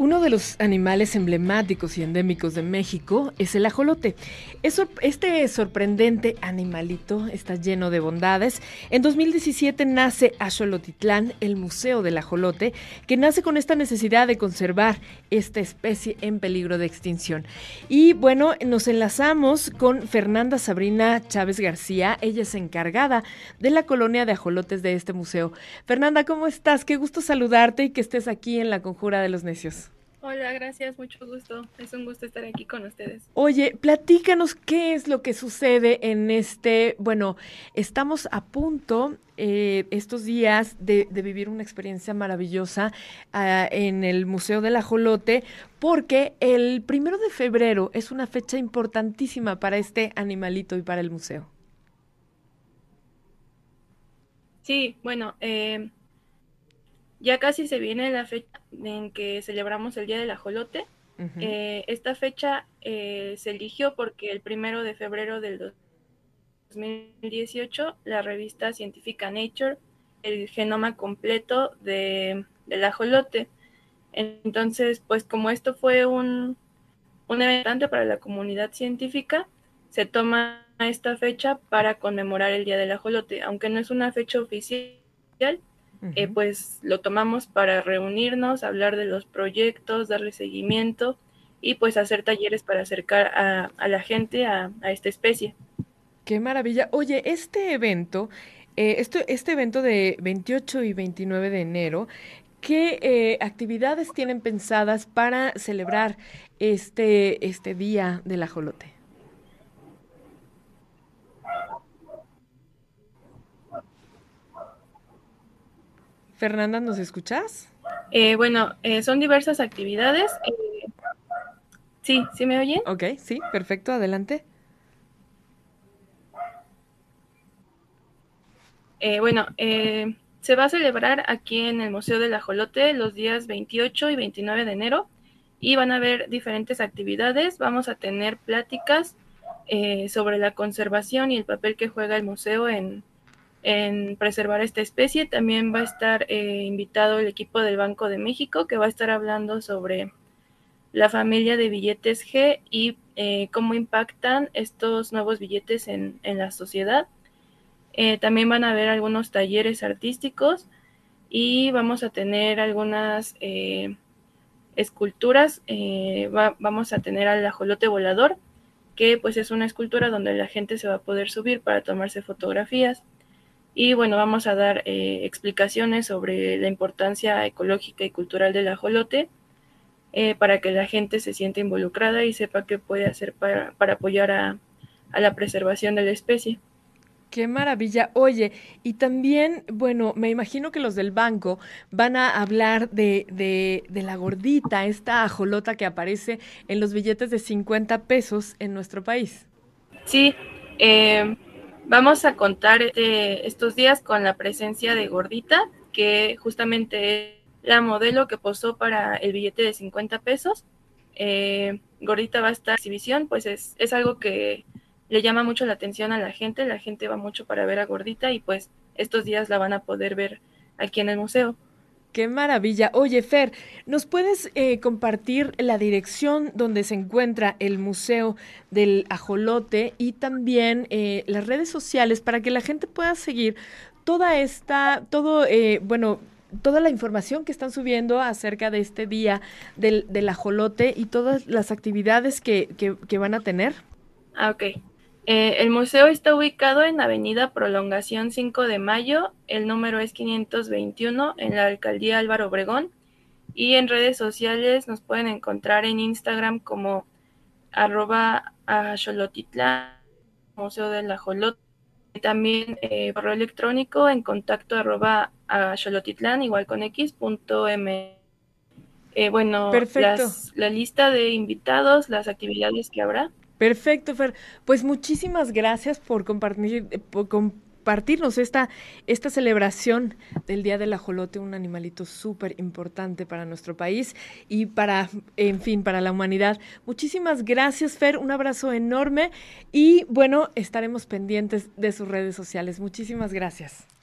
Uno de los animales emblemáticos y endémicos de México es el ajolote. este sorprendente animalito está lleno de bondades. En 2017 nace Axolotitlán, el Museo del Ajolote, que nace con esta necesidad de conservar esta especie en peligro de extinción. Y bueno, nos enlazamos con Fernanda Sabrina Chávez García. Ella es encargada de la colonia de ajolotes de este museo. Fernanda, ¿cómo estás? Qué gusto saludarte y que estés aquí en la Conjura de los Necios. Hola, gracias, mucho gusto. Es un gusto estar aquí con ustedes. Oye, platícanos qué es lo que sucede en este, bueno, estamos a punto eh, estos días de, vivir una experiencia maravillosa ah, en el Museo del Ajolote, porque el primero de febrero es una fecha importantísima para este animalito y para el museo. Sí, bueno, eh, ya casi se viene la fecha en que celebramos el Día del Ajolote. Eh, esta fecha eh, se eligió porque el primero de febrero del 2018 la revista científica Nature el genoma completo de, del ajolote. Entonces, pues como esto fue un, un evento para la comunidad científica, se toma esta fecha para conmemorar el Día del Ajolote, aunque no es una fecha oficial, eh, pues lo tomamos para reunirnos, hablar de los proyectos, darle seguimiento y pues hacer talleres para acercar a, la gente a, esta especie. Qué maravilla. Oye, este evento, eh, esto, este evento de 28 y 29 de enero, ¿qué eh, actividades tienen pensadas para celebrar este, este día del ajolote? Fernanda, ¿nos escuchas? Eh, bueno, eh, son diversas actividades. Eh, sí, ¿sí me oyen? Ok, sí, perfecto, adelante. bueno, se va a celebrar aquí en el Museo del Ajolote los días 28 y 29 de enero y van a haber diferentes actividades. Vamos a tener pláticas sobre la conservación y el papel que juega el museo en, en preservar esta especie. También va a estar eh, invitado el equipo del Banco de México que va a estar hablando sobre la familia de billetes G y eh, cómo impactan estos nuevos billetes en, la sociedad. Eh, también van a haber algunos talleres artísticos y vamos a tener algunas esculturas. vamos a tener al ajolote volador, que pues es una escultura donde la gente se va a poder subir para tomarse fotografías. Y bueno, vamos a dar eh, explicaciones sobre la importancia ecológica y cultural del ajolote eh, para que la gente se sienta involucrada y sepa qué puede hacer para, apoyar a, la preservación de la especie. Qué maravilla. Oye, y también, bueno, me imagino que los del banco van a hablar de, de, de, la gordita, esta ajolota que aparece en los billetes de 50 pesos en nuestro país. Sí, eh, Vamos a contar este, estos días con la presencia de Gordita, que justamente es la modelo que posó para el billete de 50 pesos. Eh, Gordita va a estar en exhibición, pues es, es algo que le llama mucho la atención a la gente, la gente va mucho para ver a Gordita y pues estos días la van a poder ver aquí en el museo. Qué maravilla. Oye, Fer, ¿nos puedes eh, compartir la dirección donde se encuentra el Museo del Ajolote y también eh, las redes sociales para que la gente pueda seguir toda esta, todo, eh, bueno, toda la información que están subiendo acerca de este día del, del ajolote y todas las actividades que, van a tener? Ah, ok. Eh, el museo está ubicado en Avenida Prolongación 5 de Mayo, el número es 521 en la Alcaldía Álvaro Obregón y en redes sociales nos pueden encontrar en Instagram como arroba Museo del Ajolote, también eh, correo electrónico en contacto arroba igual con x punto m. Eh, bueno, la lista de invitados, las actividades que habrá. Perfecto, Fer. Pues muchísimas gracias por compartir, por compartirnos esta, esta celebración del Día del Ajolote, un animalito súper importante para nuestro país y para, en fin, para la humanidad. Muchísimas gracias, Fer. Un abrazo enorme y bueno, estaremos pendientes de sus redes sociales. Muchísimas gracias.